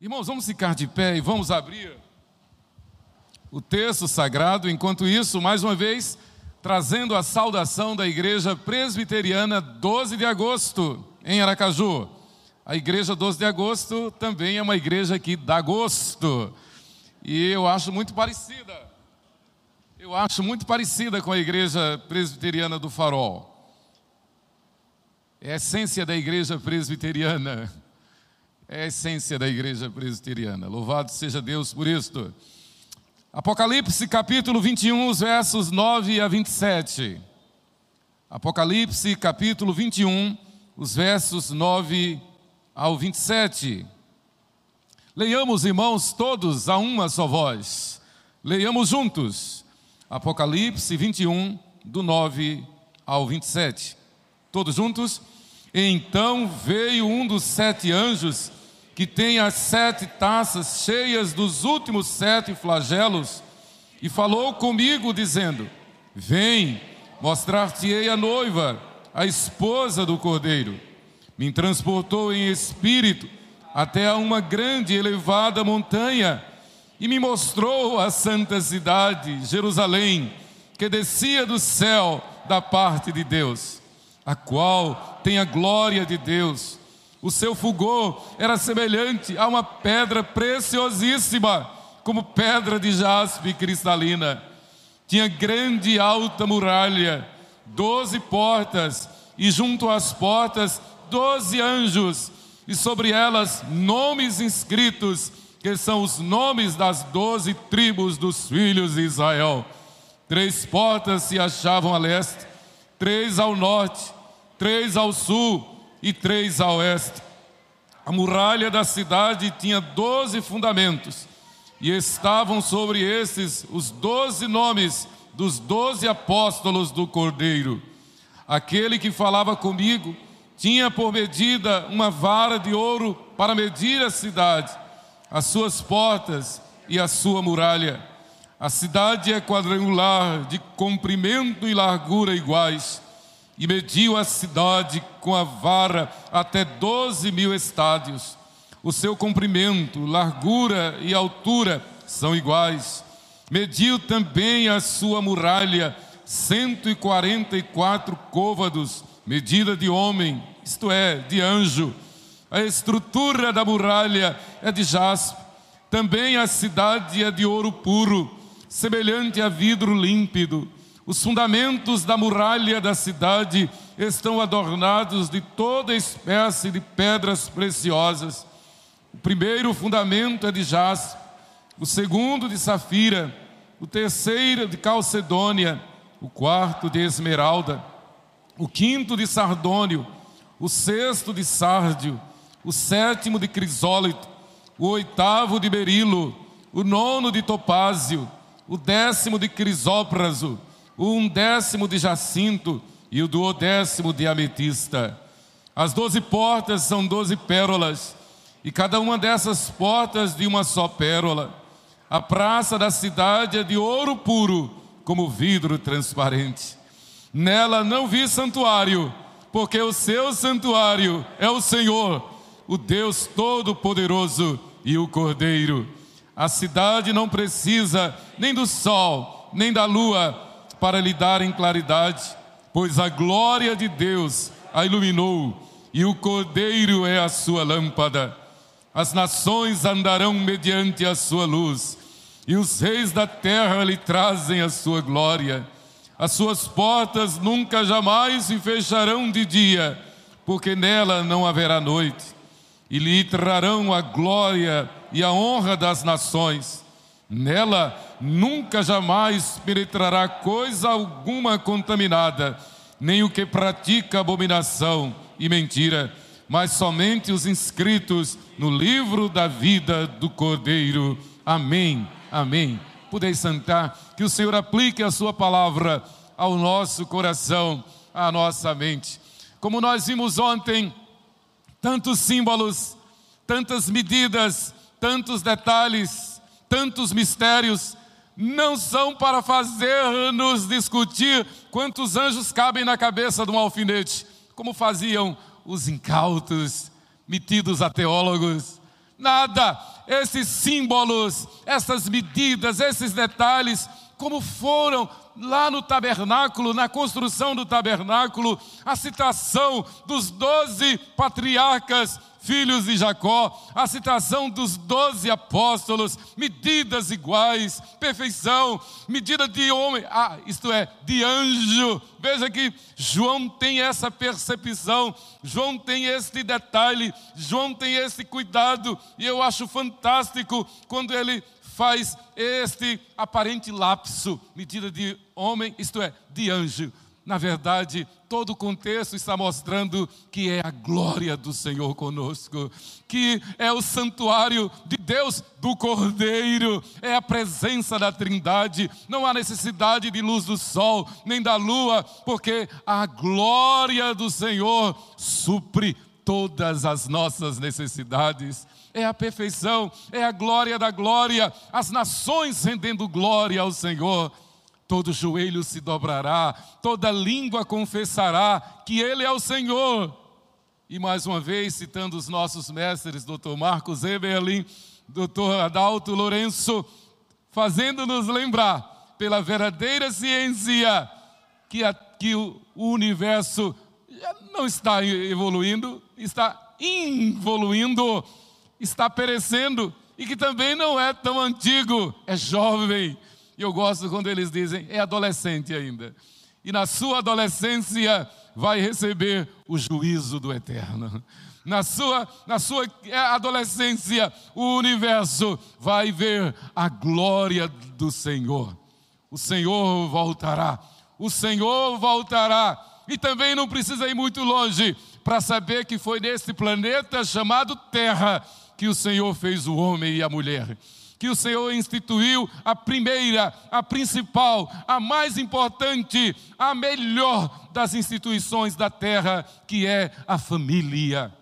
Irmãos, vamos ficar de pé e vamos abrir o texto sagrado. Enquanto isso, mais uma vez, trazendo a saudação da Igreja Presbiteriana 12 de agosto, em Aracaju. A Igreja 12 de agosto também é uma igreja que dá gosto. E eu acho muito parecida. Eu acho muito parecida com a Igreja Presbiteriana do Farol. É a essência da Igreja Presbiteriana é a essência da igreja presbiteriana. Louvado seja Deus por isto. Apocalipse capítulo 21, os versos 9 a 27. Apocalipse capítulo 21, os versos 9 ao 27. Leiamos, irmãos, todos a uma só voz. Leiamos juntos. Apocalipse 21, do 9 ao 27. Todos juntos? Então veio um dos sete anjos que tem as sete taças cheias dos últimos sete flagelos, e falou comigo, dizendo: Vem, mostrar-te-ei a noiva, a esposa do cordeiro. Me transportou em espírito até a uma grande e elevada montanha, e me mostrou a santa cidade, Jerusalém, que descia do céu da parte de Deus, a qual tem a glória de Deus o seu fulgor era semelhante a uma pedra preciosíssima, como pedra de jaspe cristalina. Tinha grande e alta muralha, doze portas, e junto às portas, doze anjos, e sobre elas nomes inscritos, que são os nomes das doze tribos dos filhos de Israel. Três portas se achavam a leste, três ao norte, três ao sul e três a oeste. A muralha da cidade tinha doze fundamentos, e estavam sobre esses os doze nomes dos doze apóstolos do Cordeiro. Aquele que falava comigo tinha por medida uma vara de ouro para medir a cidade, as suas portas e a sua muralha. A cidade é quadrangular, de comprimento e largura iguais e mediu a cidade com a vara até doze mil estádios. O seu comprimento, largura e altura são iguais. Mediu também a sua muralha, cento e quarenta e quatro côvados, medida de homem, isto é, de anjo. A estrutura da muralha é de jaspe. Também a cidade é de ouro puro, semelhante a vidro límpido os fundamentos da muralha da cidade estão adornados de toda espécie de pedras preciosas. O primeiro fundamento é de jaspe, o segundo de safira, o terceiro de calcedônia, o quarto de esmeralda, o quinto de sardônio, o sexto de sárdio, o sétimo de crisólito, o oitavo de berilo, o nono de topázio, o décimo de crisópraso, um décimo de jacinto e o duodécimo de ametista. As doze portas são doze pérolas, e cada uma dessas portas de uma só pérola. A praça da cidade é de ouro puro, como vidro transparente. Nela não vi santuário, porque o seu santuário é o Senhor, o Deus Todo-Poderoso e o Cordeiro. A cidade não precisa nem do sol, nem da lua, para lhe darem claridade, pois a glória de Deus a iluminou e o Cordeiro é a sua lâmpada. As nações andarão mediante a sua luz, e os reis da terra lhe trazem a sua glória. As suas portas nunca jamais se fecharão de dia, porque nela não haverá noite. E lhe trarão a glória e a honra das nações. Nela nunca jamais penetrará coisa alguma contaminada, nem o que pratica abominação e mentira, mas somente os inscritos no livro da vida do Cordeiro. Amém. Amém. Podeis sentar, que o Senhor aplique a sua palavra ao nosso coração, à nossa mente. Como nós vimos ontem, tantos símbolos, tantas medidas, tantos detalhes, tantos mistérios, não são para fazer-nos discutir quantos anjos cabem na cabeça de um alfinete, como faziam os incautos, metidos a teólogos, Nada. Esses símbolos, essas medidas, esses detalhes, como foram lá no tabernáculo, na construção do tabernáculo, a citação dos doze patriarcas filhos de Jacó, a citação dos doze apóstolos, medidas iguais, perfeição, medida de homem, ah, isto é, de anjo. Veja que João tem essa percepção, João tem este detalhe, João tem esse cuidado, e eu acho fantástico quando ele faz este aparente lapso, medida de homem, isto é, de anjo. Na verdade, todo o contexto está mostrando que é a glória do Senhor conosco, que é o santuário de Deus, do Cordeiro, é a presença da Trindade. Não há necessidade de luz do sol, nem da lua, porque a glória do Senhor supre todas as nossas necessidades é a perfeição, é a glória da glória, as nações rendendo glória ao Senhor. Todo joelho se dobrará, toda língua confessará que Ele é o Senhor. E mais uma vez, citando os nossos mestres, Dr. Marcos Eberlin, Dr. Adalto Lourenço, fazendo-nos lembrar, pela verdadeira ciência, que, a, que o, o universo não está evoluindo, está involuindo está perecendo e que também não é tão antigo, é jovem. E eu gosto quando eles dizem, é adolescente ainda. E na sua adolescência vai receber o juízo do eterno. Na sua, na sua adolescência, o universo vai ver a glória do Senhor. O Senhor voltará. O Senhor voltará. E também não precisa ir muito longe para saber que foi nesse planeta chamado Terra que o Senhor fez o homem e a mulher. Que o Senhor instituiu a primeira, a principal, a mais importante, a melhor das instituições da terra, que é a família.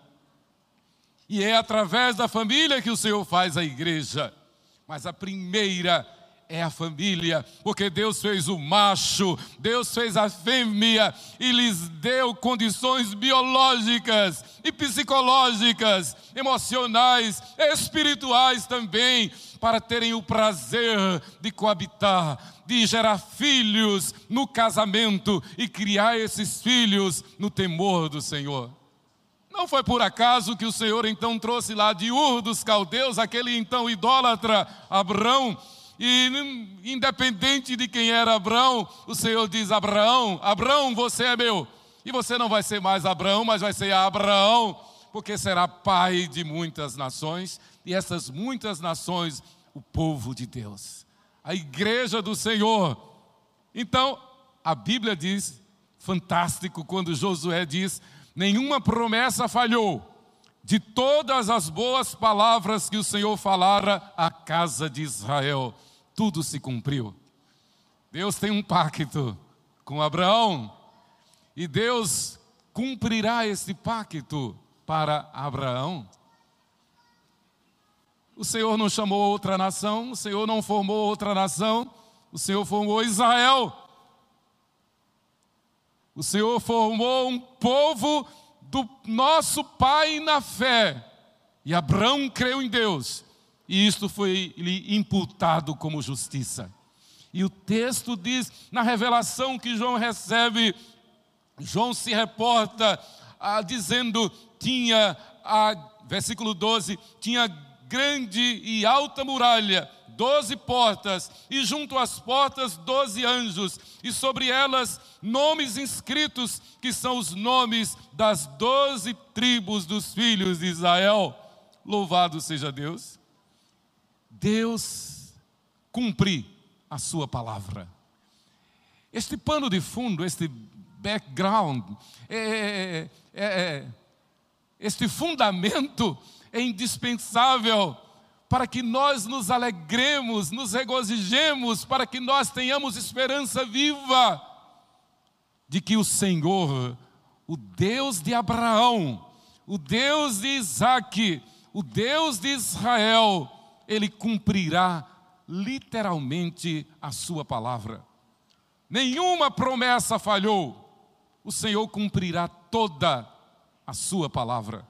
E é através da família que o Senhor faz a igreja. Mas a primeira é a família, porque Deus fez o macho, Deus fez a fêmea e lhes deu condições biológicas e psicológicas, emocionais, espirituais também, para terem o prazer de coabitar, de gerar filhos no casamento e criar esses filhos no temor do Senhor. Não foi por acaso que o Senhor então trouxe lá de Ur dos caldeus, aquele então idólatra Abrão, e independente de quem era Abraão, o Senhor diz: Abraão, Abraão, você é meu. E você não vai ser mais Abraão, mas vai ser Abraão, porque será pai de muitas nações, e essas muitas nações, o povo de Deus, a igreja do Senhor. Então, a Bíblia diz, fantástico, quando Josué diz: nenhuma promessa falhou de todas as boas palavras que o Senhor falara à casa de Israel tudo se cumpriu. Deus tem um pacto com Abraão e Deus cumprirá esse pacto para Abraão. O Senhor não chamou outra nação, o Senhor não formou outra nação, o Senhor formou Israel. O Senhor formou um povo do nosso pai na fé. E Abraão creu em Deus e isto foi lhe imputado como justiça. E o texto diz, na revelação que João recebe, João se reporta ah, dizendo: tinha, ah, versículo 12, tinha grande e alta muralha, doze portas, e junto às portas doze anjos, e sobre elas nomes inscritos, que são os nomes das doze tribos dos filhos de Israel. Louvado seja Deus. Deus cumprir a sua palavra. Este pano de fundo, este background, é, é, é, é, este fundamento é indispensável para que nós nos alegremos, nos regozijemos, para que nós tenhamos esperança viva de que o Senhor, o Deus de Abraão, o Deus de Isaac, o Deus de Israel, ele cumprirá literalmente a sua palavra. Nenhuma promessa falhou, o Senhor cumprirá toda a sua palavra.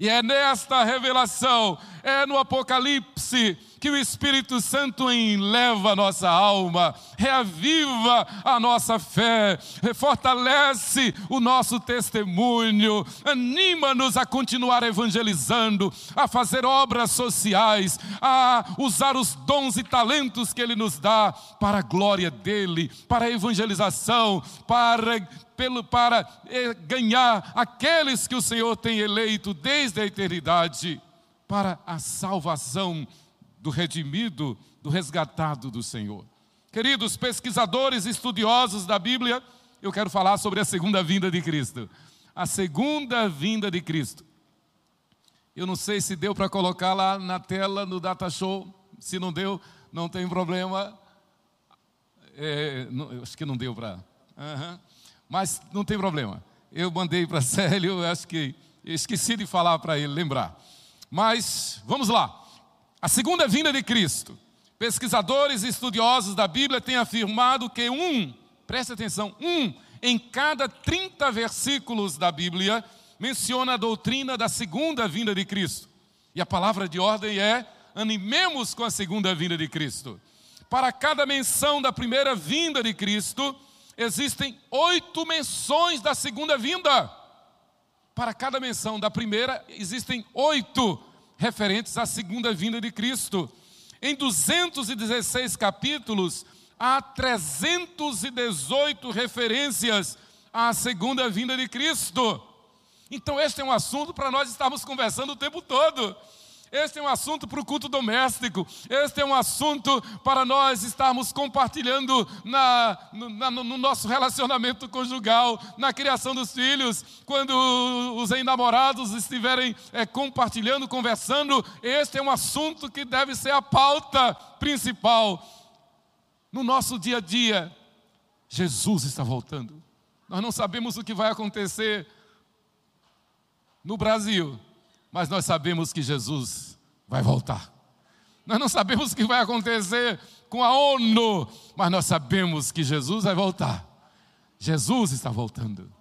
E é nesta revelação, é no Apocalipse, que o Espírito Santo enleva a nossa alma, reaviva a nossa fé, fortalece o nosso testemunho, anima-nos a continuar evangelizando, a fazer obras sociais, a usar os dons e talentos que Ele nos dá para a glória dEle, para a evangelização, para pelo, para eh, ganhar aqueles que o Senhor tem eleito desde a eternidade para a salvação do redimido, do resgatado do Senhor. Queridos pesquisadores estudiosos da Bíblia, eu quero falar sobre a segunda vinda de Cristo. A segunda vinda de Cristo. Eu não sei se deu para colocar lá na tela no Data Show. Se não deu, não tem problema. É, não, acho que não deu para. Uhum. Mas não tem problema. Eu mandei para Célio, acho que esqueci de falar para ele lembrar. Mas vamos lá. A segunda vinda de Cristo. Pesquisadores e estudiosos da Bíblia têm afirmado que um, preste atenção, um em cada 30 versículos da Bíblia menciona a doutrina da segunda vinda de Cristo. E a palavra de ordem é: animemos com a segunda vinda de Cristo. Para cada menção da primeira vinda de Cristo, existem oito menções da segunda vinda. Para cada menção da primeira, existem oito referentes à segunda vinda de Cristo. Em 216 capítulos, há 318 referências à segunda vinda de Cristo. Então, este é um assunto para nós estarmos conversando o tempo todo. Este é um assunto para o culto doméstico. Este é um assunto para nós estarmos compartilhando na, na, no nosso relacionamento conjugal, na criação dos filhos, quando os enamorados estiverem é, compartilhando, conversando. Este é um assunto que deve ser a pauta principal. No nosso dia a dia, Jesus está voltando. Nós não sabemos o que vai acontecer no Brasil mas nós sabemos que Jesus vai voltar. Nós não sabemos o que vai acontecer com a ONU, mas nós sabemos que Jesus vai voltar. Jesus está voltando.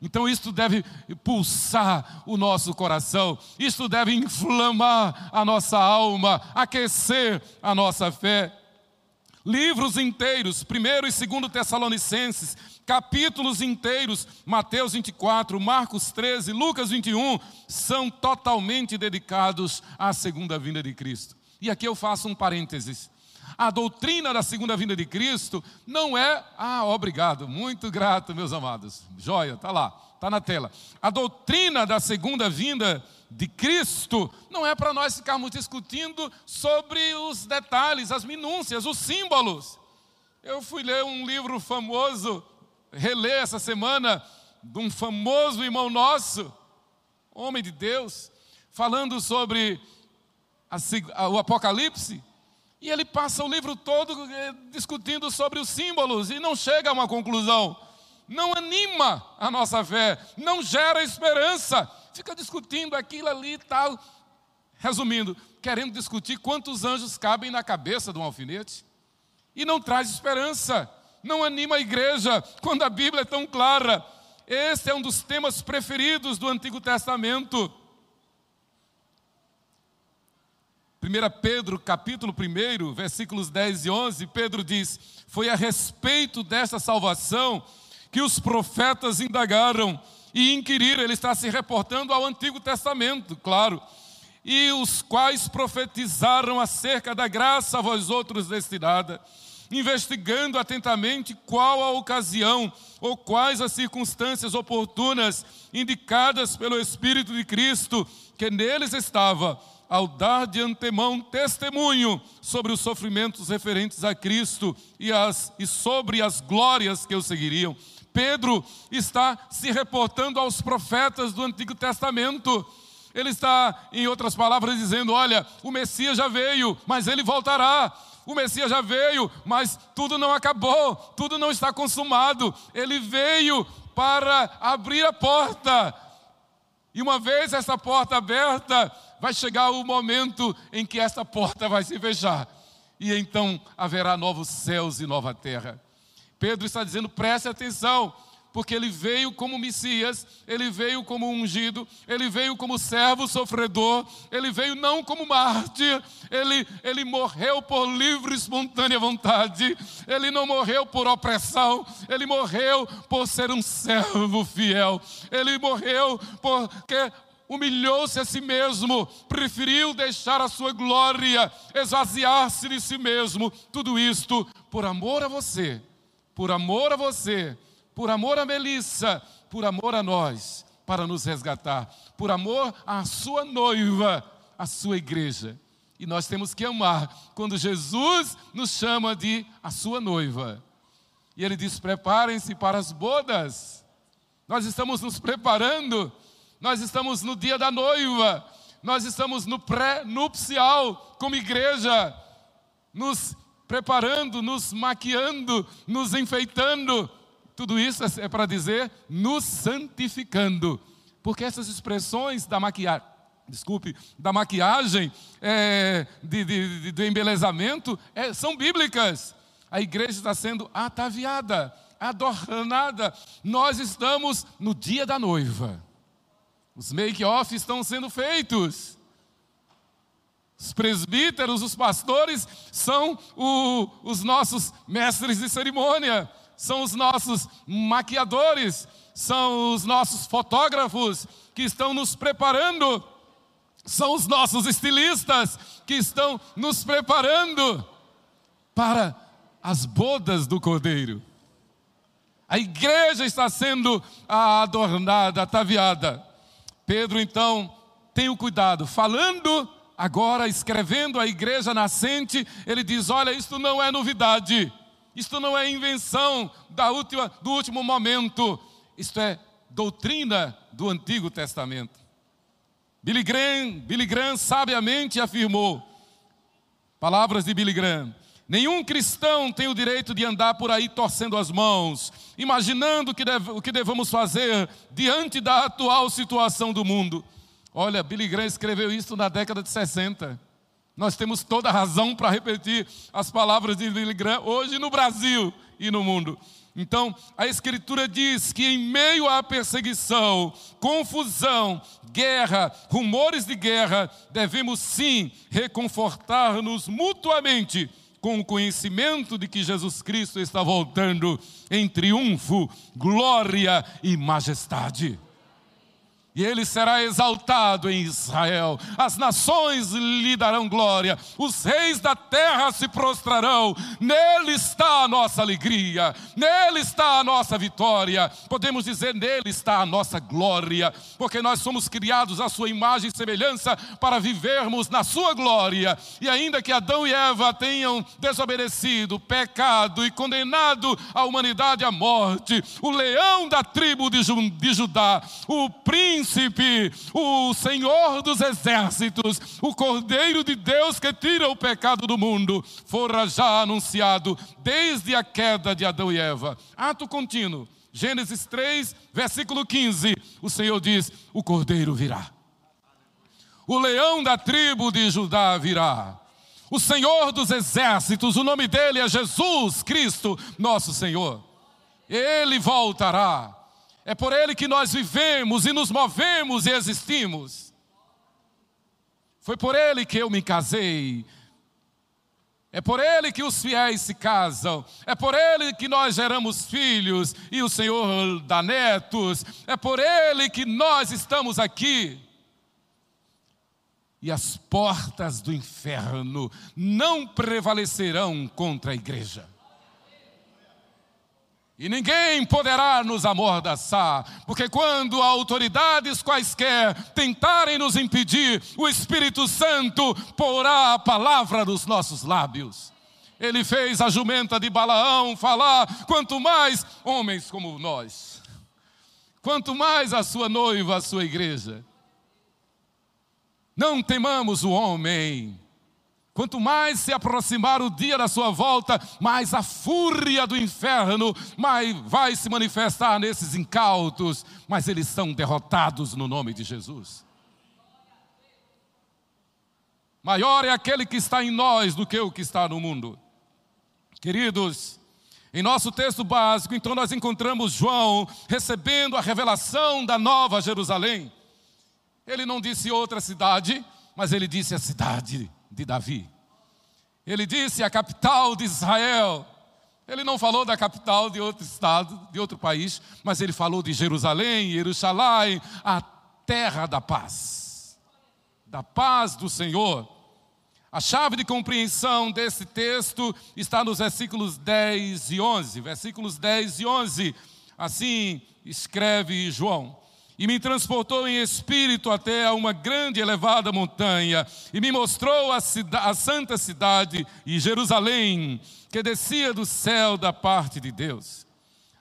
Então, isto deve pulsar o nosso coração, isto deve inflamar a nossa alma, aquecer a nossa fé. Livros inteiros, 1 e 2 Tessalonicenses, capítulos inteiros, Mateus 24, Marcos 13, Lucas 21, são totalmente dedicados à segunda vinda de Cristo. E aqui eu faço um parênteses. A doutrina da segunda vinda de Cristo não é, ah, obrigado, muito grato, meus amados. Joia, tá lá, tá na tela. A doutrina da segunda vinda de Cristo não é para nós ficarmos discutindo sobre os detalhes, as minúcias, os símbolos. Eu fui ler um livro famoso reler essa semana de um famoso irmão nosso, homem de Deus, falando sobre a, o Apocalipse, e ele passa o livro todo eh, discutindo sobre os símbolos e não chega a uma conclusão. Não anima a nossa fé, não gera esperança, fica discutindo aquilo ali e tal. Resumindo, querendo discutir quantos anjos cabem na cabeça de um alfinete, e não traz esperança não anima a igreja quando a Bíblia é tão clara. Esse é um dos temas preferidos do Antigo Testamento. 1 Pedro, capítulo 1, versículos 10 e 11, Pedro diz: Foi a respeito desta salvação que os profetas indagaram e inquiriram. Ele está se reportando ao Antigo Testamento, claro. E os quais profetizaram acerca da graça a vós outros destinada investigando atentamente qual a ocasião ou quais as circunstâncias oportunas indicadas pelo Espírito de Cristo que neles estava, ao dar de antemão testemunho sobre os sofrimentos referentes a Cristo e, as, e sobre as glórias que o seguiriam. Pedro está se reportando aos profetas do Antigo Testamento. Ele está, em outras palavras, dizendo: Olha, o Messias já veio, mas ele voltará o Messias já veio, mas tudo não acabou, tudo não está consumado. Ele veio para abrir a porta. E uma vez essa porta aberta, vai chegar o momento em que essa porta vai se fechar. E então haverá novos céus e nova terra. Pedro está dizendo: preste atenção, porque ele veio como Messias, ele veio como ungido, ele veio como servo sofredor, ele veio não como mártir, ele, ele morreu por livre e espontânea vontade, ele não morreu por opressão, ele morreu por ser um servo fiel, ele morreu porque humilhou-se a si mesmo, preferiu deixar a sua glória, esvaziar-se de si mesmo, tudo isto por amor a você, por amor a você por amor a Melissa, por amor a nós, para nos resgatar, por amor à sua noiva, à sua igreja. E nós temos que amar quando Jesus nos chama de a sua noiva. E ele diz: preparem-se para as bodas. Nós estamos nos preparando, nós estamos no dia da noiva, nós estamos no pré-nupcial como igreja, nos preparando, nos maquiando, nos enfeitando tudo isso é para dizer nos santificando. Porque essas expressões da maquiagem, desculpe, da maquiagem, é, de, de, de, do embelezamento, é, são bíblicas. A igreja está sendo ataviada, adornada. Nós estamos no dia da noiva. Os make-off estão sendo feitos. Os presbíteros, os pastores, são o, os nossos mestres de cerimônia são os nossos maquiadores, são os nossos fotógrafos que estão nos preparando, são os nossos estilistas que estão nos preparando para as bodas do Cordeiro. A igreja está sendo adornada, ataviada. Pedro então tem o cuidado, falando agora, escrevendo a igreja nascente, ele diz: Olha, isto não é novidade. Isto não é invenção da última, do último momento. Isto é doutrina do Antigo Testamento. Billy Graham, Billy Graham sabiamente afirmou, palavras de Billy Graham, nenhum cristão tem o direito de andar por aí torcendo as mãos, imaginando o que, deve, o que devemos fazer diante da atual situação do mundo. Olha, Billy Graham escreveu isso na década de 60. Nós temos toda a razão para repetir as palavras de Billy Graham hoje no Brasil e no mundo. Então, a Escritura diz que em meio à perseguição, confusão, guerra, rumores de guerra, devemos sim reconfortar-nos mutuamente com o conhecimento de que Jesus Cristo está voltando em triunfo, glória e majestade e ele será exaltado em Israel. As nações lhe darão glória, os reis da terra se prostrarão. Nele está a nossa alegria, nele está a nossa vitória. Podemos dizer, nele está a nossa glória, porque nós somos criados à sua imagem e semelhança para vivermos na sua glória. E ainda que Adão e Eva tenham desobedecido, pecado e condenado a humanidade à morte, o leão da tribo de Judá, o príncipe príncipe, o Senhor dos exércitos, o Cordeiro de Deus que tira o pecado do mundo, fora já anunciado desde a queda de Adão e Eva. Ato contínuo. Gênesis 3, versículo 15. O Senhor diz: O Cordeiro virá. O leão da tribo de Judá virá. O Senhor dos exércitos, o nome dele é Jesus Cristo, nosso Senhor. Ele voltará. É por Ele que nós vivemos e nos movemos e existimos. Foi por Ele que eu me casei. É por Ele que os fiéis se casam. É por Ele que nós geramos filhos e o Senhor dá netos. É por Ele que nós estamos aqui. E as portas do inferno não prevalecerão contra a igreja. E ninguém poderá nos amordaçar, porque quando autoridades quaisquer tentarem nos impedir, o Espírito Santo porá a palavra nos nossos lábios. Ele fez a jumenta de Balaão falar, quanto mais homens como nós, quanto mais a sua noiva, a sua igreja. Não temamos o homem, Quanto mais se aproximar o dia da sua volta, mais a fúria do inferno mais vai se manifestar nesses incautos, mas eles são derrotados no nome de Jesus. Maior é aquele que está em nós do que o que está no mundo. Queridos, Em nosso texto básico, então, nós encontramos João recebendo a revelação da nova Jerusalém. Ele não disse outra cidade, mas ele disse a cidade de Davi. Ele disse a capital de Israel. Ele não falou da capital de outro estado, de outro país, mas ele falou de Jerusalém, Jerusalém, a terra da paz. Da paz do Senhor. A chave de compreensão desse texto está nos versículos 10 e 11. Versículos 10 e 11. Assim escreve João. E me transportou em espírito até a uma grande elevada montanha, e me mostrou a, a santa cidade e Jerusalém, que descia do céu da parte de Deus,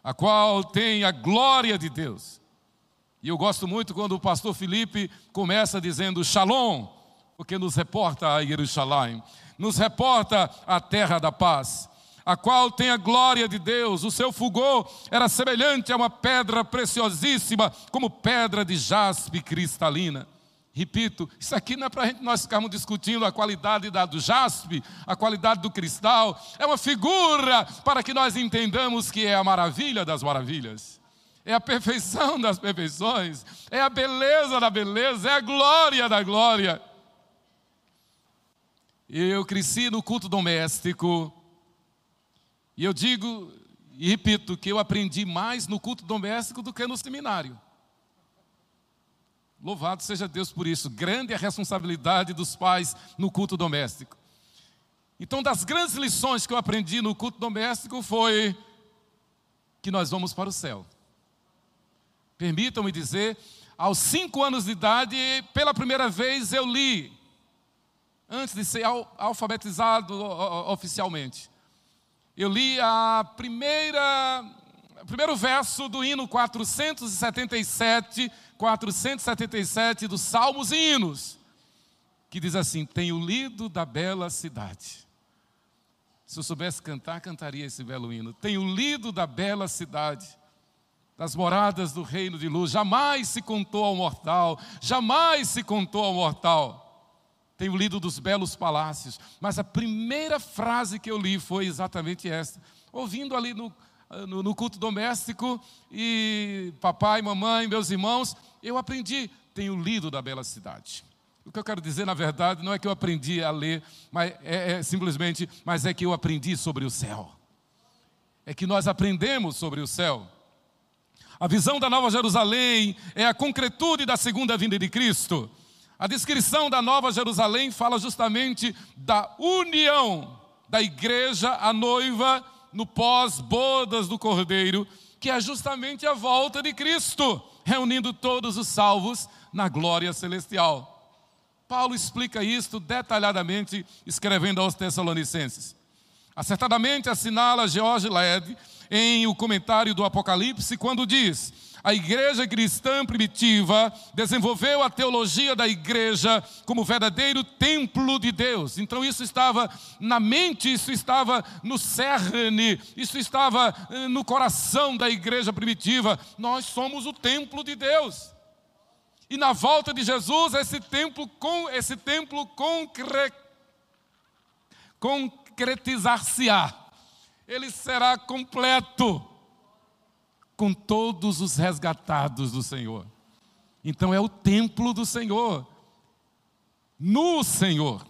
a qual tem a glória de Deus. E eu gosto muito quando o pastor Felipe começa dizendo Shalom, porque nos reporta a Jerusalém, nos reporta a terra da paz, a qual tem a glória de Deus. O seu fulgor era semelhante a uma pedra preciosíssima, como pedra de jaspe cristalina. Repito, isso aqui não é para nós ficarmos discutindo a qualidade da, do jaspe, a qualidade do cristal, é uma figura para que nós entendamos que é a maravilha das maravilhas, é a perfeição das perfeições, é a beleza da beleza, é a glória da glória. Eu cresci no culto doméstico, e eu digo e repito que eu aprendi mais no culto doméstico do que no seminário. Louvado seja Deus por isso. Grande é a responsabilidade dos pais no culto doméstico. Então, das grandes lições que eu aprendi no culto doméstico foi que nós vamos para o céu. Permitam-me dizer, aos cinco anos de idade, pela primeira vez eu li antes de ser alfabetizado oficialmente. Eu li a primeira, o primeiro verso do hino 477, 477 dos Salmos e Hinos, que diz assim: Tenho lido da bela cidade. Se eu soubesse cantar, cantaria esse belo hino. Tenho lido da bela cidade, das moradas do reino de luz. Jamais se contou ao mortal, jamais se contou ao mortal tenho lido dos belos palácios, mas a primeira frase que eu li foi exatamente essa. Ouvindo ali no, no, no culto doméstico, e papai, mamãe, meus irmãos, eu aprendi, tenho lido da bela cidade. O que eu quero dizer, na verdade, não é que eu aprendi a ler, mas é, é simplesmente, mas é que eu aprendi sobre o céu. É que nós aprendemos sobre o céu. A visão da Nova Jerusalém é a concretude da segunda vinda de Cristo. A descrição da Nova Jerusalém fala justamente da união da igreja, a noiva, no pós-bodas do Cordeiro, que é justamente a volta de Cristo, reunindo todos os salvos na glória celestial. Paulo explica isto detalhadamente, escrevendo aos Tessalonicenses. Acertadamente assinala George Led em o comentário do Apocalipse, quando diz: a igreja cristã primitiva desenvolveu a teologia da igreja como verdadeiro templo de Deus. Então isso estava na mente, isso estava no cerne, isso estava eh, no coração da igreja primitiva. Nós somos o templo de Deus. E na volta de Jesus, esse templo, com, esse templo concre, concretizar-se-á. Ele será completo com todos os resgatados do Senhor. Então é o templo do Senhor, no Senhor.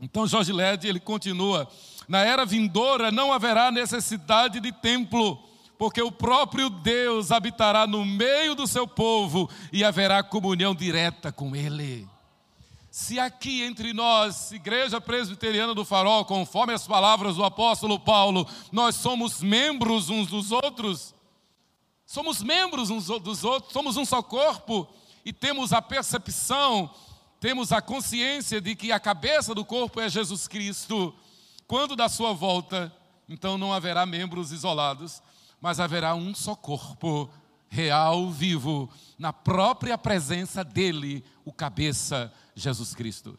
Então Jorge Led, ele continua, na era vindoura não haverá necessidade de templo, porque o próprio Deus habitará no meio do seu povo e haverá comunhão direta com ele. Se aqui entre nós, Igreja Presbiteriana do Farol, conforme as palavras do apóstolo Paulo, nós somos membros uns dos outros, Somos membros uns dos outros, somos um só corpo e temos a percepção, temos a consciência de que a cabeça do corpo é Jesus Cristo. Quando da sua volta, então não haverá membros isolados, mas haverá um só corpo real, vivo, na própria presença dele, o cabeça, Jesus Cristo.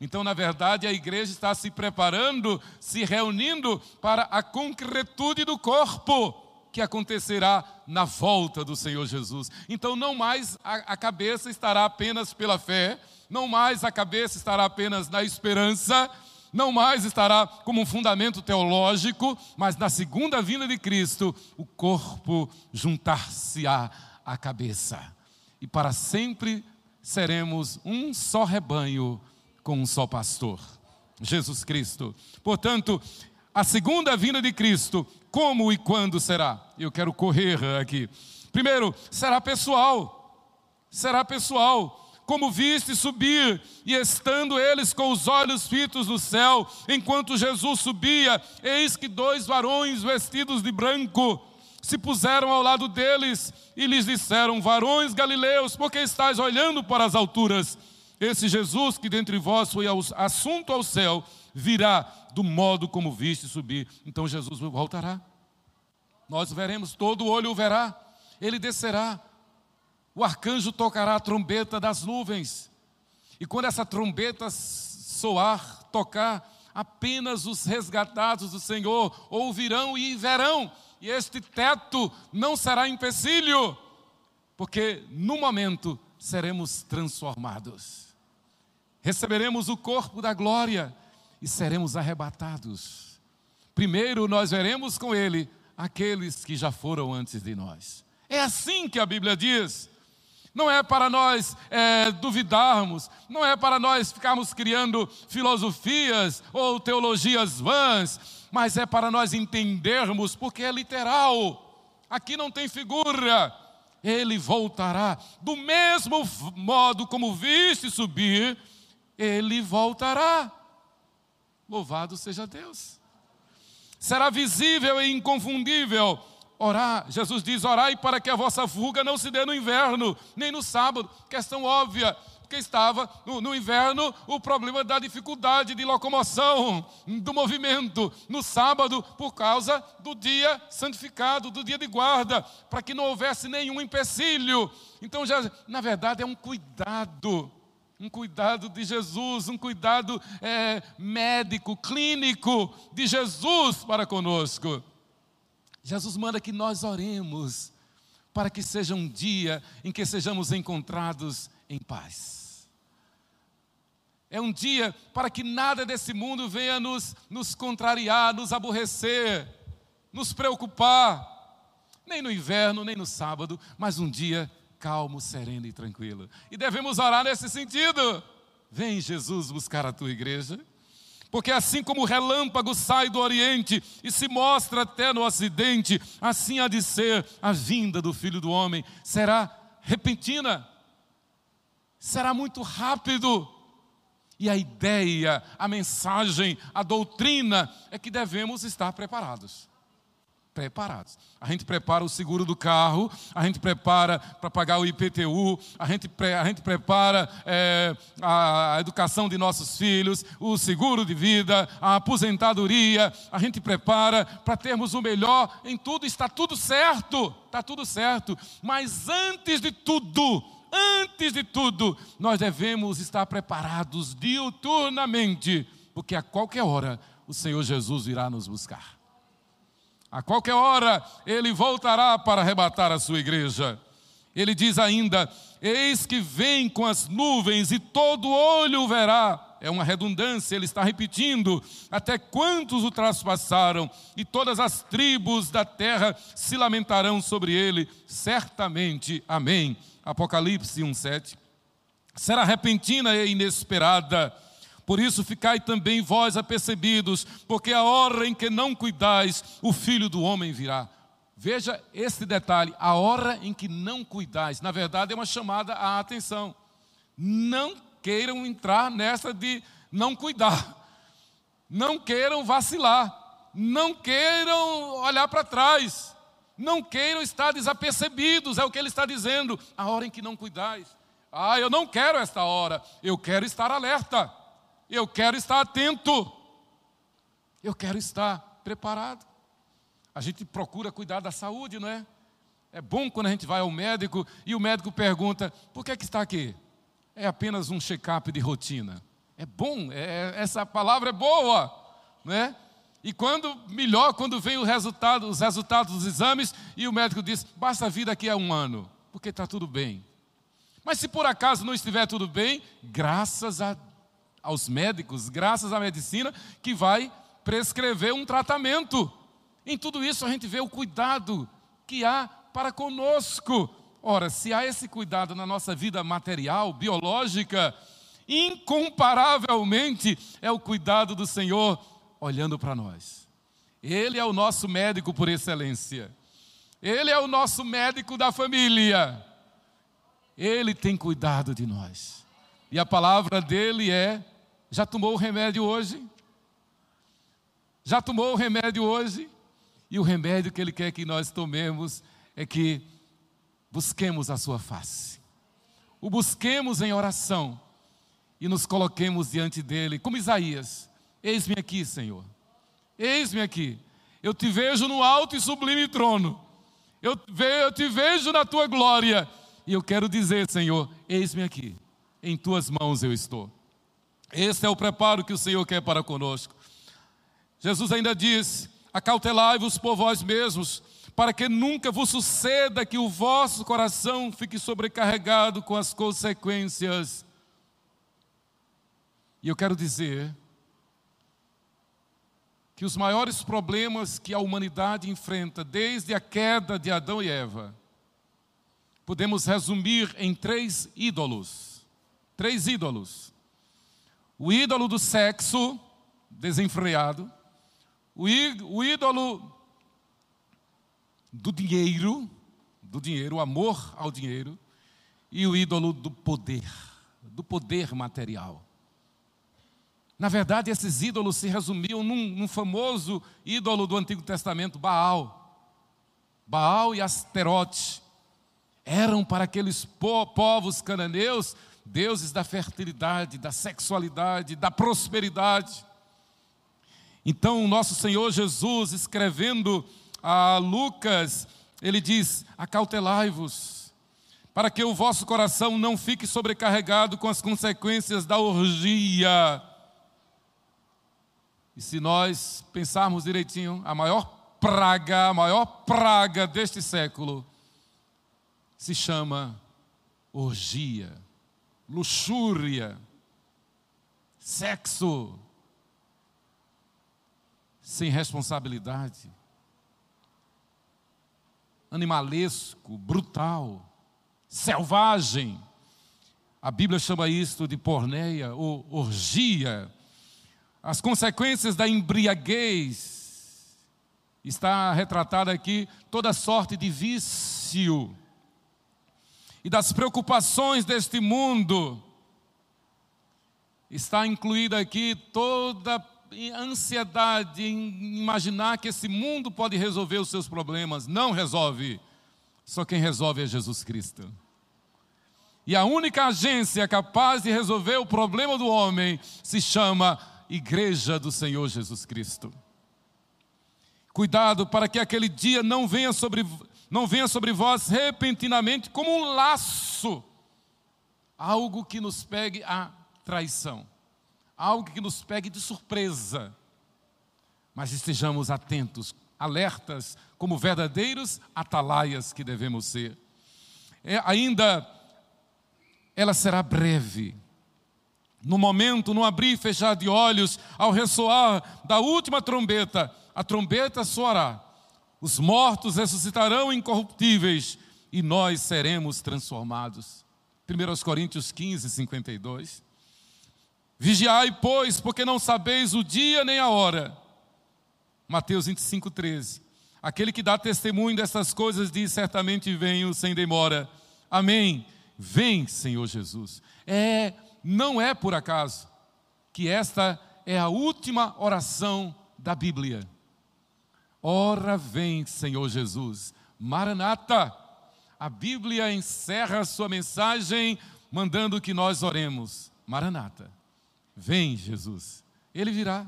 Então, na verdade, a igreja está se preparando, se reunindo para a concretude do corpo que acontecerá na volta do Senhor Jesus. Então, não mais a, a, cabeça estará apenas pela fé, não mais a cabeça estará apenas na esperança, não mais estará como um fundamento teológico, mas na segunda vinda de Cristo, o corpo juntar-se-á à cabeça. E para sempre seremos um só rebanho com um só pastor, Jesus Cristo. Portanto, a segunda vinda de Cristo, como e quando será? Eu quero correr aqui. Primeiro, será pessoal. Será pessoal como viste subir, e estando eles com os olhos fitos no céu, enquanto Jesus subia, eis que dois varões vestidos de branco se puseram ao lado deles e lhes disseram: Varões galileus, por que estáis olhando para as alturas? Esse Jesus que dentre vós foi assunto ao céu, virá do modo como viste subir. Então Jesus voltará. Nós veremos, todo olho o verá, ele descerá o arcanjo tocará a trombeta das nuvens. E quando essa trombeta soar, tocar, apenas os resgatados do Senhor ouvirão e verão, e este teto não será empecilho, porque no momento seremos transformados. Receberemos o corpo da glória e seremos arrebatados. Primeiro nós veremos com ele aqueles que já foram antes de nós. É assim que a Bíblia diz não é para nós é, duvidarmos, não é para nós ficarmos criando filosofias ou teologias vãs, mas é para nós entendermos, porque é literal, aqui não tem figura. Ele voltará, do mesmo modo como viste subir, ele voltará. Louvado seja Deus. Será visível e inconfundível Orar, Jesus diz: orai para que a vossa fuga não se dê no inverno, nem no sábado. Questão óbvia, porque estava no, no, inverno o problema da dificuldade de locomoção, do movimento. No sábado, por causa do dia santificado, do dia de guarda, para que não houvesse nenhum empecilho. Então, já, na verdade, é um cuidado. Um cuidado de Jesus, um cuidado é, médico, clínico de Jesus para conosco. Jesus manda que nós oremos para que seja um dia em que sejamos encontrados em paz. É um dia para que nada desse mundo venha nos, nos contrariar, nos aborrecer, nos preocupar, nem no inverno, nem no sábado, mas um dia calmo, sereno e tranquilo. E devemos orar nesse sentido. Vem, Jesus, buscar a tua igreja. Porque assim como o relâmpago sai do Oriente e se mostra até no Ocidente, assim há de ser a vinda do Filho do Homem. Será repentina, será muito rápido. E a ideia, a mensagem, a doutrina é que devemos estar preparados preparados. A gente prepara o seguro do carro, a gente prepara para pagar o IPTU, a gente, pre, a gente prepara é, a, educação de nossos filhos, o seguro de vida, a aposentadoria, a gente prepara para termos o melhor em tudo, está tudo certo, está tudo certo. Mas antes de tudo, antes de tudo, nós devemos estar preparados diuturnamente, porque a qualquer hora o Senhor Jesus virá nos buscar. A qualquer hora ele voltará para arrebatar a sua igreja. Ele diz ainda: Eis que vem com as nuvens e todo olho o verá. É uma redundância, ele está repetindo: Até quantos o traspassaram, e todas as tribos da terra se lamentarão sobre ele, certamente. Amém. Apocalipse 1,7. Será repentina e inesperada por isso ficai também vós apercebidos, porque a hora em que não cuidais, o filho do homem virá. Veja esse detalhe, a hora em que não cuidais, na verdade é uma chamada à atenção. Não queiram entrar nessa de não cuidar, não queiram vacilar, não queiram olhar para trás, não queiram estar desapercebidos, é o que ele está dizendo, a hora em que não cuidais. Ah, eu não quero esta hora, eu quero estar alerta. Eu quero estar atento. Eu quero estar preparado. A gente procura cuidar da saúde, não é? É bom quando a gente vai ao médico e o médico pergunta: por que, é que está aqui? É apenas um check-up de rotina. É bom, é, essa palavra é boa, não é? E quando melhor, quando vem o resultado, os resultados dos exames e o médico diz: basta vir daqui a um ano, porque está tudo bem. Mas se por acaso não estiver tudo bem, graças a aos médicos, graças à medicina, que vai prescrever um tratamento. Em tudo isso a gente vê o cuidado que há para conosco. Ora, se há esse cuidado na nossa vida material, biológica, incomparavelmente é o cuidado do Senhor olhando para nós. Ele é o nosso médico por excelência. Ele é o nosso médico da família. Ele tem cuidado de nós. E a palavra dele é: já tomou o remédio hoje? Já tomou o remédio hoje? E o remédio que ele quer que nós tomemos é que busquemos a sua face. O busquemos em oração e nos coloquemos diante dele, como Isaías: Eis-me aqui, Senhor. Eis-me aqui. Eu te vejo no alto e sublime trono. Eu, te vejo na tua glória. E eu quero dizer, Senhor, eis-me aqui. Em tuas mãos eu estou. Esse é o preparo que o Senhor quer para conosco. Jesus ainda diz: Acautelai-vos por vós mesmos, para que nunca vos suceda que o vosso coração fique sobrecarregado com as consequências. E eu quero dizer que os maiores problemas que a humanidade enfrenta desde a queda de Adão e Eva, podemos resumir em três ídolos. Três ídolos. O ídolo do sexo desenfreado, o ídolo do dinheiro, do dinheiro, o amor ao dinheiro, e o ídolo do poder, do poder material. Na verdade, esses ídolos se resumiam num, num famoso ídolo do Antigo Testamento, Baal. Baal e Asterote eram para aqueles povos cananeus deuses da fertilidade, da sexualidade, da prosperidade. Então, o nosso Senhor Jesus, escrevendo a Lucas, ele diz: Acautelai-vos, para que o vosso coração não fique sobrecarregado com as consequências da orgia e se nós pensarmos direitinho, a maior praga, a maior praga deste século se chama orgia, luxúria, sexo sem responsabilidade, animalesco, brutal, selvagem. A Bíblia chama isto de porneia ou orgia. As consequências da embriaguez, está retratada aqui toda sorte de vício e das preocupações deste mundo. Está incluída aqui toda ansiedade em imaginar que esse mundo pode resolver os seus problemas. Não resolve. Só quem resolve é Jesus Cristo. E a única agência capaz de resolver o problema do homem se chama igreja do Senhor Jesus Cristo. Cuidado para que aquele dia não venha sobre, não venha sobre vós repentinamente como um laço, algo que nos pegue a traição, algo que nos pegue de surpresa. Mas estejamos atentos, alertas, como verdadeiros atalaias que devemos ser. É, ainda, ela será breve no momento, no abrir e fechar de olhos, ao ressoar da última trombeta, a trombeta soará. Os mortos ressuscitarão incorruptíveis e nós seremos transformados. 1 Coríntios 15, 52. Vigiai, pois, porque não sabeis o dia nem a hora. Mateus 25, 13. Aquele que dá testemunho dessas coisas diz: certamente venho sem demora. Amém. Vem, Senhor Jesus. É não é por acaso que esta é a última oração da Bíblia. Ora vem, Senhor Jesus. Maranata. A Bíblia encerra a sua mensagem mandando que nós oremos. Maranata. Vem, Jesus. Ele virá.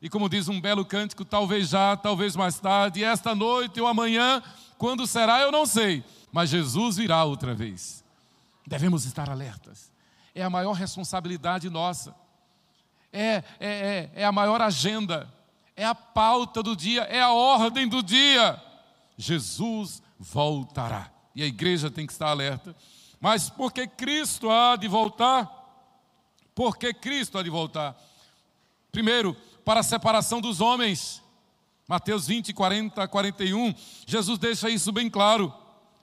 E como diz um belo cântico, talvez já, talvez mais tarde, esta noite ou amanhã, quando será, eu não sei, mas Jesus virá outra vez. Devemos estar alertas é a maior responsabilidade nossa, é, é, é, é a maior agenda, é a pauta do dia, é a ordem do dia. Jesus voltará. E a igreja tem que estar alerta. Mas porque Cristo há de voltar, Por que Cristo há de voltar? Primeiro, para a separação dos homens. Mateus 20, 40, 41, Jesus deixa isso bem claro.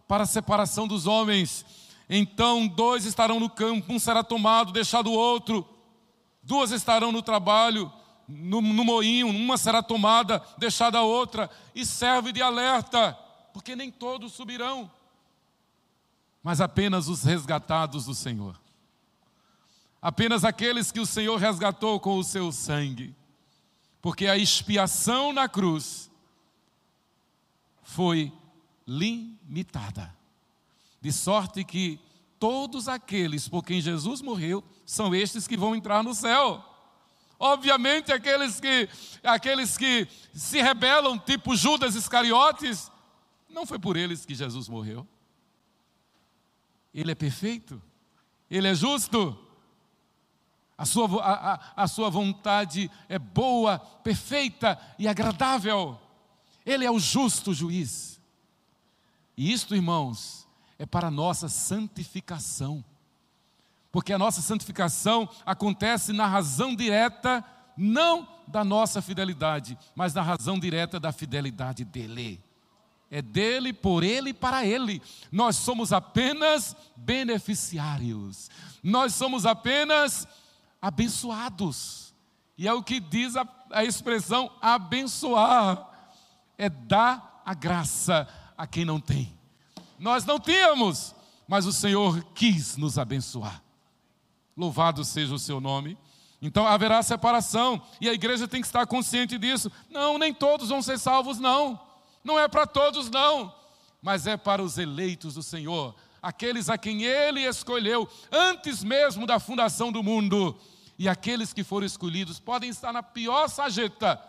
Para a separação dos homens. Então, dois estarão no campo, um será tomado, deixado o outro. Duas estarão no trabalho, no, no moinho, uma será tomada, deixada a outra. E serve de alerta, porque nem todos subirão, mas apenas os resgatados do Senhor. Apenas aqueles que o Senhor resgatou com o seu sangue. Porque a expiação na cruz foi limitada. De sorte que todos aqueles por quem Jesus morreu são estes que vão entrar no céu. Obviamente, aqueles que, aqueles que se rebelam, tipo Judas Iscariotes, não foi por eles que Jesus morreu. Ele é perfeito, ele é justo, a sua, a, a, sua vontade é boa, perfeita e agradável. Ele é o justo juiz. E isto, irmãos, é para a nossa santificação. Porque a nossa santificação acontece na razão direta, não da nossa fidelidade, mas na razão direta da fidelidade dele. É dele, por ele e para ele. Nós somos apenas beneficiários. Nós somos apenas abençoados. E é o que diz a, a expressão abençoar, é dar a graça a quem não tem. Nós não tínhamos, mas o Senhor quis nos abençoar. Louvado seja o seu nome. Então haverá separação, e a igreja tem que estar consciente disso. Não, nem todos vão ser salvos, não. Não é para todos, não. Mas é para os eleitos do Senhor, aqueles a quem Ele escolheu antes mesmo da fundação do mundo e aqueles que foram escolhidos podem estar na pior sajeta,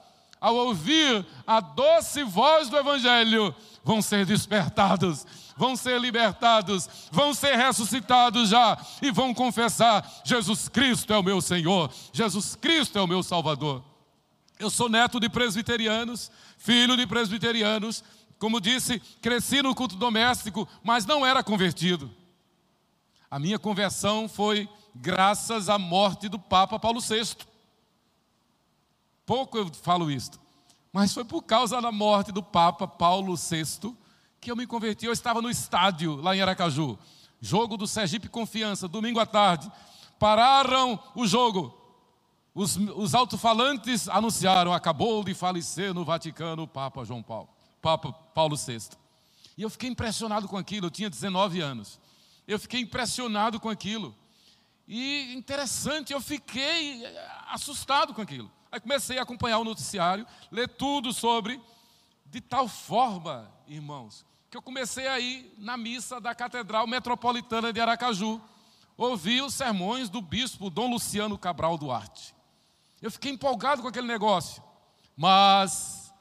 ao ouvir a doce voz do Evangelho, vão ser despertados, vão ser libertados, vão ser ressuscitados já e vão confessar: Jesus Cristo é o meu Senhor, Jesus Cristo é o meu Salvador. Eu sou neto de presbiterianos, filho de presbiterianos, como disse, cresci no culto doméstico, mas não era convertido. A minha conversão foi graças à morte do Papa Paulo VI. Pouco eu falo isto, mas foi por causa da morte do Papa Paulo VI que eu me converti. Eu estava no estádio lá em Aracaju, jogo do Sergipe Confiança, domingo à tarde. Pararam o jogo. Os, os alto-falantes anunciaram: acabou de falecer no Vaticano o Papa João Paulo, Papa Paulo VI. E eu fiquei impressionado com aquilo, eu tinha 19 anos. Eu fiquei impressionado com aquilo. E interessante, eu fiquei eh, assustado com aquilo. Aí comecei a acompanhar o noticiário, ler tudo sobre, de tal forma, irmãos, que eu comecei a ir na missa da Catedral Metropolitana de Aracaju, ouvir os sermões do bispo Dom Luciano Cabral Duarte. Eu fiquei empolgado com aquele negócio, mas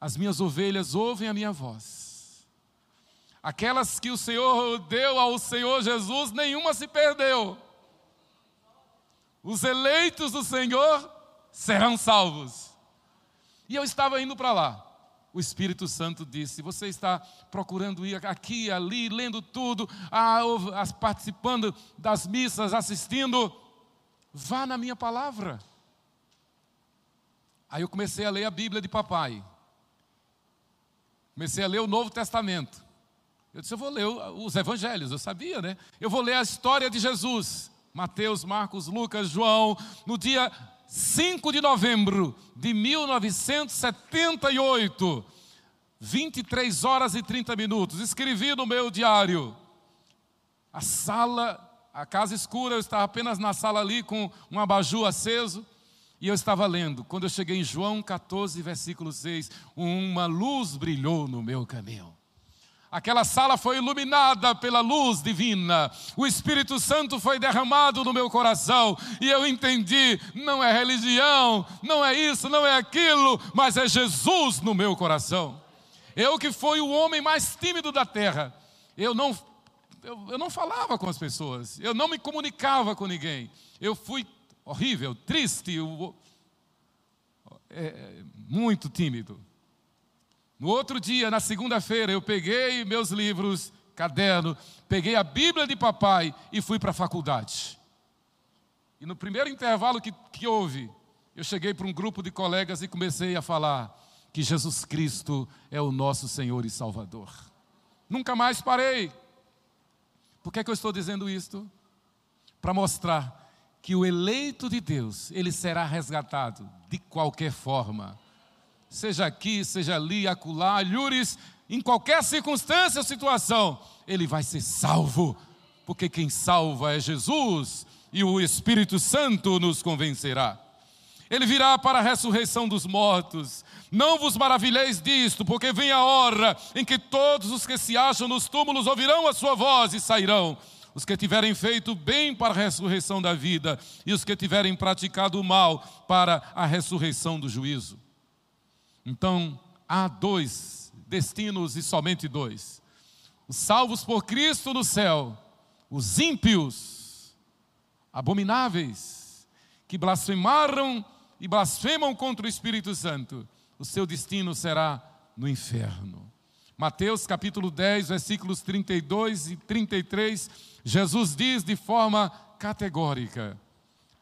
as minhas ovelhas ouvem a minha voz. Aquelas que o Senhor deu ao Senhor Jesus, nenhuma se perdeu os eleitos do Senhor serão salvos. E eu estava indo para lá. O Espírito Santo disse: Você está procurando ir aqui, ali, lendo tudo, participando das missas, assistindo. Vá na minha palavra. Aí eu comecei a ler a Bíblia de papai. Comecei a ler o Novo Testamento. Eu disse: Eu vou ler os Evangelhos, eu sabia, né? Eu vou ler a história de Jesus. Mateus, Marcos, Lucas, João, no dia 5 de novembro de 1978, 23 horas e 30 minutos, escrevi no meu diário. A sala, a casa escura, eu estava apenas na sala ali com um abajur aceso. E eu estava lendo, quando eu cheguei em João 14, versículo 6, uma luz brilhou no meu caminho. Aquela sala foi iluminada pela luz divina. O Espírito Santo foi derramado no meu coração e eu entendi: não é religião, não é isso, não é aquilo, mas é Jesus no meu coração. Eu que fui o homem mais tímido da terra. Eu não eu, eu não falava com as pessoas, eu não me comunicava com ninguém. Eu fui horrível, triste, eu, é, muito tímido. No outro dia, na segunda-feira, eu peguei meus livros, caderno, peguei a Bíblia de papai e fui para a faculdade. E no primeiro intervalo que, que houve, eu cheguei para um grupo de colegas e comecei a falar que Jesus Cristo é o nosso Senhor e Salvador. Nunca mais parei. Por que, é que eu estou dizendo isto? Para mostrar que o eleito de Deus, ele será resgatado de qualquer forma. Seja aqui, seja ali, acolá, alhures, em qualquer circunstância ou situação, ele vai ser salvo, porque quem salva é Jesus e o Espírito Santo nos convencerá. Ele virá para a ressurreição dos mortos. Não vos maravilheis disto, porque vem a hora em que todos os que se acham nos túmulos ouvirão a sua voz e sairão. Os que tiverem feito bem para a ressurreição da vida, e os que tiverem praticado o mal para a ressurreição do juízo. Então, há dois destinos e somente dois: os salvos por Cristo no céu, os ímpios, abomináveis, que blasfemaram e blasfemam contra o Espírito Santo, o seu destino será no inferno. Mateus capítulo 10, versículos 32 e 33, Jesus diz de forma categórica: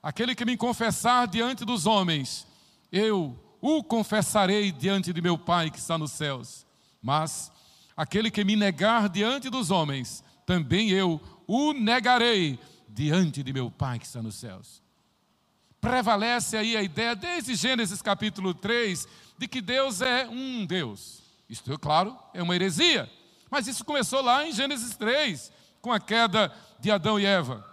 Aquele que me confessar diante dos homens, eu o confessarei diante de meu Pai que está nos céus. Mas aquele que me negar diante dos homens, também eu o negarei diante de meu Pai que está nos céus prevalece aí a ideia, desde Gênesis capítulo 3, de que Deus é um Deus. Isto, é claro, é uma heresia. Mas isso começou lá em Gênesis 3, com a queda de Adão e Eva.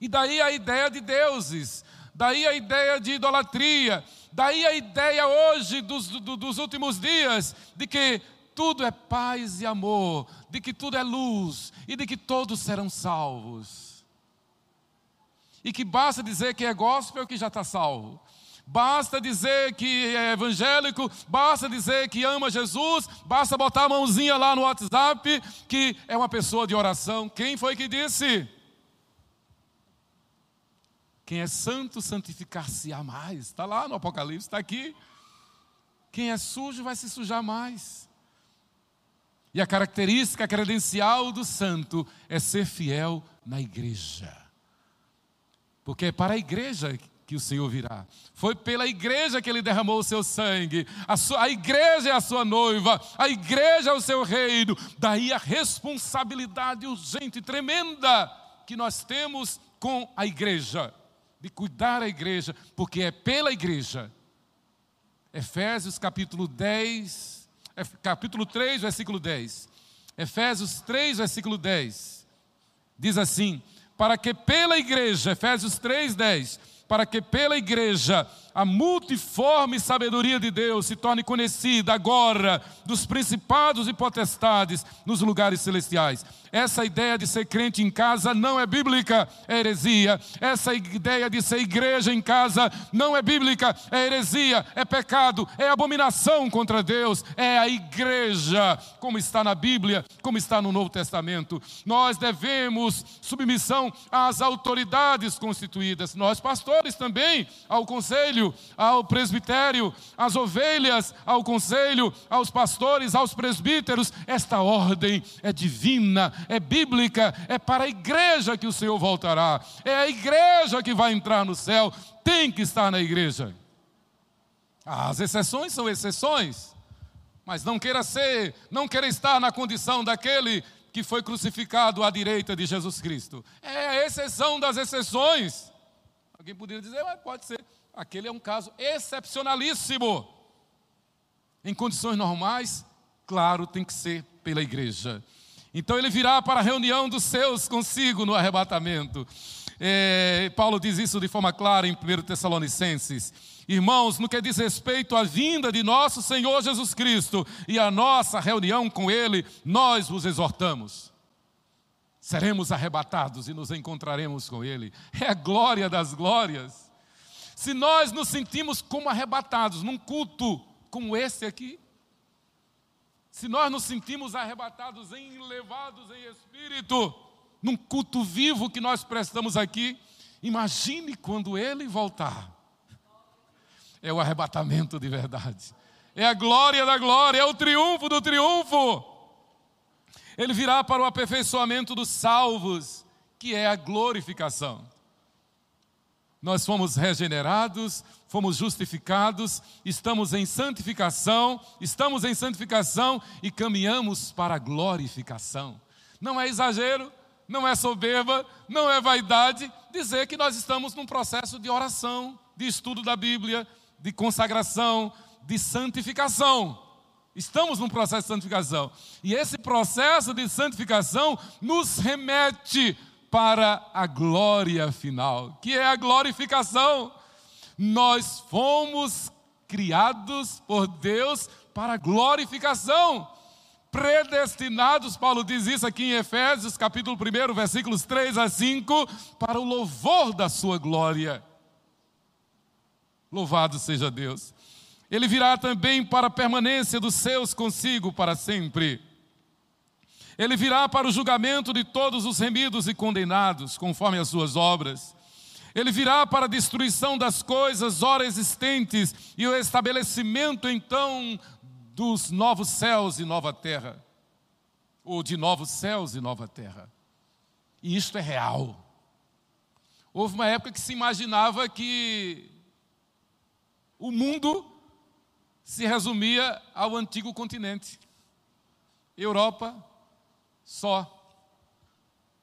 E daí a ideia de deuses, daí a ideia de idolatria, daí a ideia hoje dos, dos últimos dias de que tudo é paz e amor, de que tudo é luz e de que todos serão salvos e que basta dizer que é gospel que já está salvo. Basta dizer que é evangélico, basta dizer que ama Jesus, basta botar a mãozinha lá no WhatsApp que é uma pessoa de oração. Quem foi que disse? Quem é santo, santificar-se-á mais. Está lá no Apocalipse, está aqui. Quem é sujo vai se sujar mais. E a característica credencial do santo é ser fiel na igreja porque é para a igreja que o Senhor virá. Foi pela igreja que ele derramou o seu sangue. A, sua, a, igreja é a sua noiva, a igreja é o seu reino. Daí a responsabilidade urgente e tremenda que nós temos com a igreja, de cuidar da igreja, porque é pela igreja. Efésios capítulo 10, capítulo 3, versículo 10. Efésios 3, versículo 10. Diz assim: para que pela igreja, Efésios 3:10, para que pela igreja a multiforme sabedoria de Deus se torne conhecida agora dos principados e potestades nos lugares celestiais. Essa ideia de ser crente em casa não é bíblica, é heresia. Essa ideia de ser igreja em casa não é bíblica, é heresia, é pecado, é abominação contra Deus. É a igreja, como está na Bíblia, como está no Novo Testamento. Nós devemos submissão às autoridades constituídas, nós pastores também, ao conselho ao presbitério, às ovelhas, ao conselho, aos pastores, aos presbíteros. Esta ordem é divina, é bíblica, é para a igreja que o Senhor voltará. É a igreja que vai entrar no céu, tem que estar na igreja. As exceções são exceções, mas não queira ser, não queira estar na condição daquele que foi crucificado à direita de Jesus Cristo. É a exceção das exceções. Alguém poderia dizer, pode ser aquele é um caso excepcionalíssimo. Em condições normais, claro, tem que ser pela igreja. Então ele virá para a reunião dos seus consigo no arrebatamento. É, Paulo diz isso de forma clara em 1 Tessalonicenses. Irmãos, no que diz respeito à vinda de nosso Senhor Jesus Cristo e à nossa reunião com Ele, nós vos exortamos. Seremos arrebatados e nos encontraremos com Ele. É a glória das glórias. Se nós nos sentimos como arrebatados num culto como esse aqui, se nós nos sentimos arrebatados, levados em espírito, num culto vivo que nós prestamos aqui, imagine quando ele voltar. É o arrebatamento de verdade. É a glória da glória, é o triunfo do triunfo. Ele virá para o aperfeiçoamento dos salvos, que é a glorificação. nós fomos regenerados, fomos justificados, estamos em santificação, estamos em santificação e caminhamos para a glorificação. Não é exagero, não é soberba, não é vaidade dizer que nós estamos num processo de oração, de estudo da Bíblia, de consagração, de santificação. Estamos num processo de santificação. E esse processo de santificação nos remete para a glória final, que é a glorificação. Nós fomos criados por Deus para glorificação. Predestinados, Paulo diz isso aqui em Efésios, capítulo 1, versículos 3 a 5, para o louvor da sua glória. Louvado seja Deus. Ele virá também para a permanência dos seus consigo para sempre. Ele virá para o julgamento de todos os remidos e condenados, conforme as suas obras. Ele virá para a destruição das coisas ora existentes e o estabelecimento então dos novos céus e nova terra, ou de novos céus e nova terra. E isto é real. Houve uma época que se imaginava que o mundo se resumia ao antigo continente. Europa, só.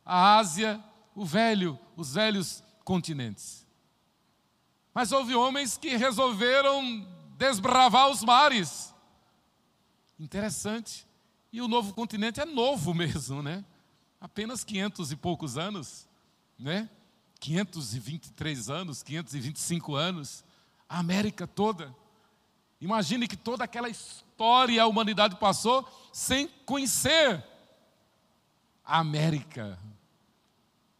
A Ásia, o velho, os velhos continentes. Mas houve homens que resolveram desbravar os mares. Interessante. E o novo continente é novo mesmo, né? Apenas 500 e poucos anos, né? 523 anos, 525 anos. A América toda. Imagine que toda aquela história a humanidade passou sem conhecer a América,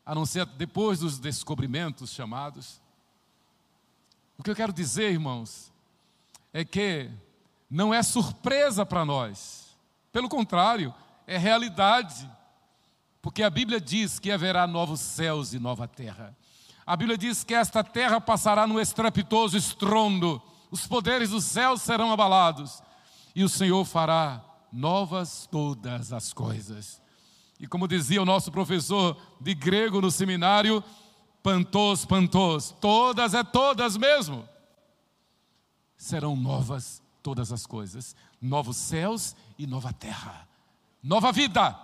a não ser depois dos descobrimentos chamados. O que eu quero dizer, irmãos, é que não é surpresa para nós, pelo contrário, é realidade, porque a Bíblia diz que haverá novos céus e nova terra. A Bíblia diz que esta terra passará no estrepitoso estrondo, os poderes dos céus serão abalados, e o Senhor fará novas todas as coisas. E como dizia o nosso professor de grego no seminário, pantos, pantos, todas é todas mesmo. Serão novas todas as coisas, novos céus e nova terra, nova vida.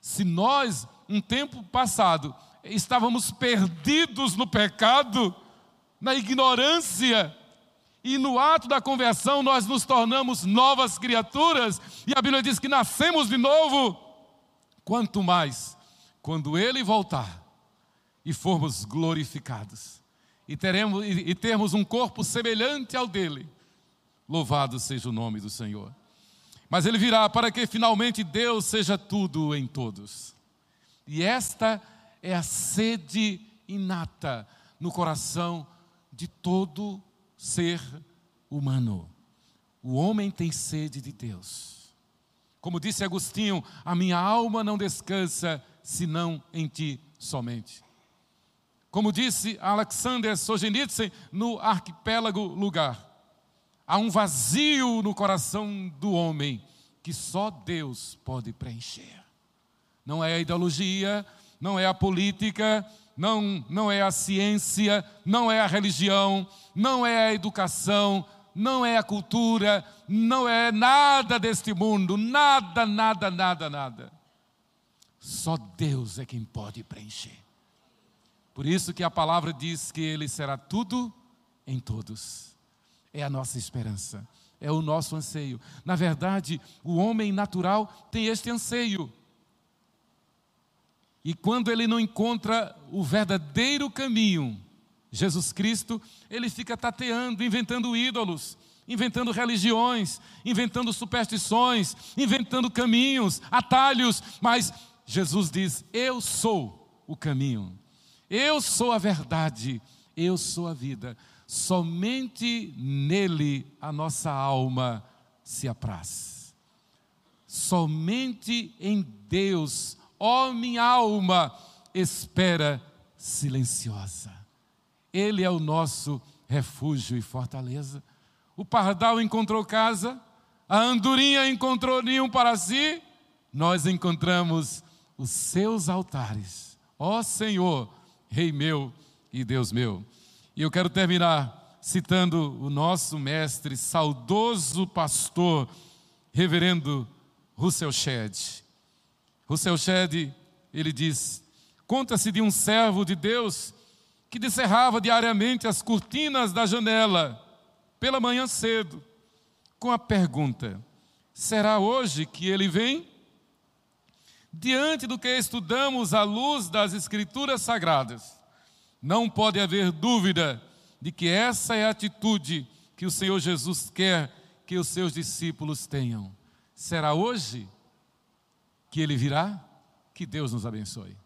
Se nós, um tempo passado, estávamos perdidos no pecado, na ignorância, e no ato da conversão nós nos tornamos novas criaturas, e a Bíblia diz que nascemos de novo. Quanto mais quando ele voltar e formos glorificados e teremos e termos um corpo semelhante ao dele. Louvado seja o nome do Senhor. Mas ele virá para que finalmente Deus seja tudo em todos. E esta é a sede inata no coração de todo ser humano. O homem tem sede de Deus. Como disse Agostinho, a minha alma não descansa senão em ti somente. Como disse Alexander Solzhenitsyn no arquipélago Lugar, há um vazio no coração do homem que só Deus pode preencher. Não é a ideologia, não é a política, não, não é a ciência, não é a religião, não é a educação, não é a cultura, não é nada deste mundo, nada, nada, nada, nada. Só Deus é quem pode preencher. Por isso que a palavra diz que Ele será tudo em todos. É a nossa esperança, é o nosso anseio. Na verdade, o homem natural tem este anseio. E quando ele não encontra o verdadeiro caminho, Jesus Cristo, ele fica tateando, inventando ídolos, inventando religiões, inventando superstições, inventando caminhos, atalhos, mas Jesus diz: Eu sou o caminho, eu sou a verdade, eu sou a vida. Somente nele a nossa alma se apraz. Somente em Deus, ó minha alma, espera silenciosa. Ele é o nosso refúgio e fortaleza. O pardal encontrou casa, a andorinha encontrou ninho para si, nós encontramos os seus altares. Ó Senhor, Rei meu e Deus meu. E eu quero terminar citando o nosso mestre, saudoso pastor, reverendo Russell Shedd. Russell Shedd, ele diz: Conta-se de um servo de Deus que descerrava diariamente as cortinas da janela pela manhã cedo, com a pergunta: será hoje que ele vem? Diante do que estudamos à luz das Escrituras Sagradas, não pode haver dúvida de que essa é a atitude que o Senhor Jesus quer que os seus discípulos tenham. Será hoje que ele virá? Que Deus nos abençoe.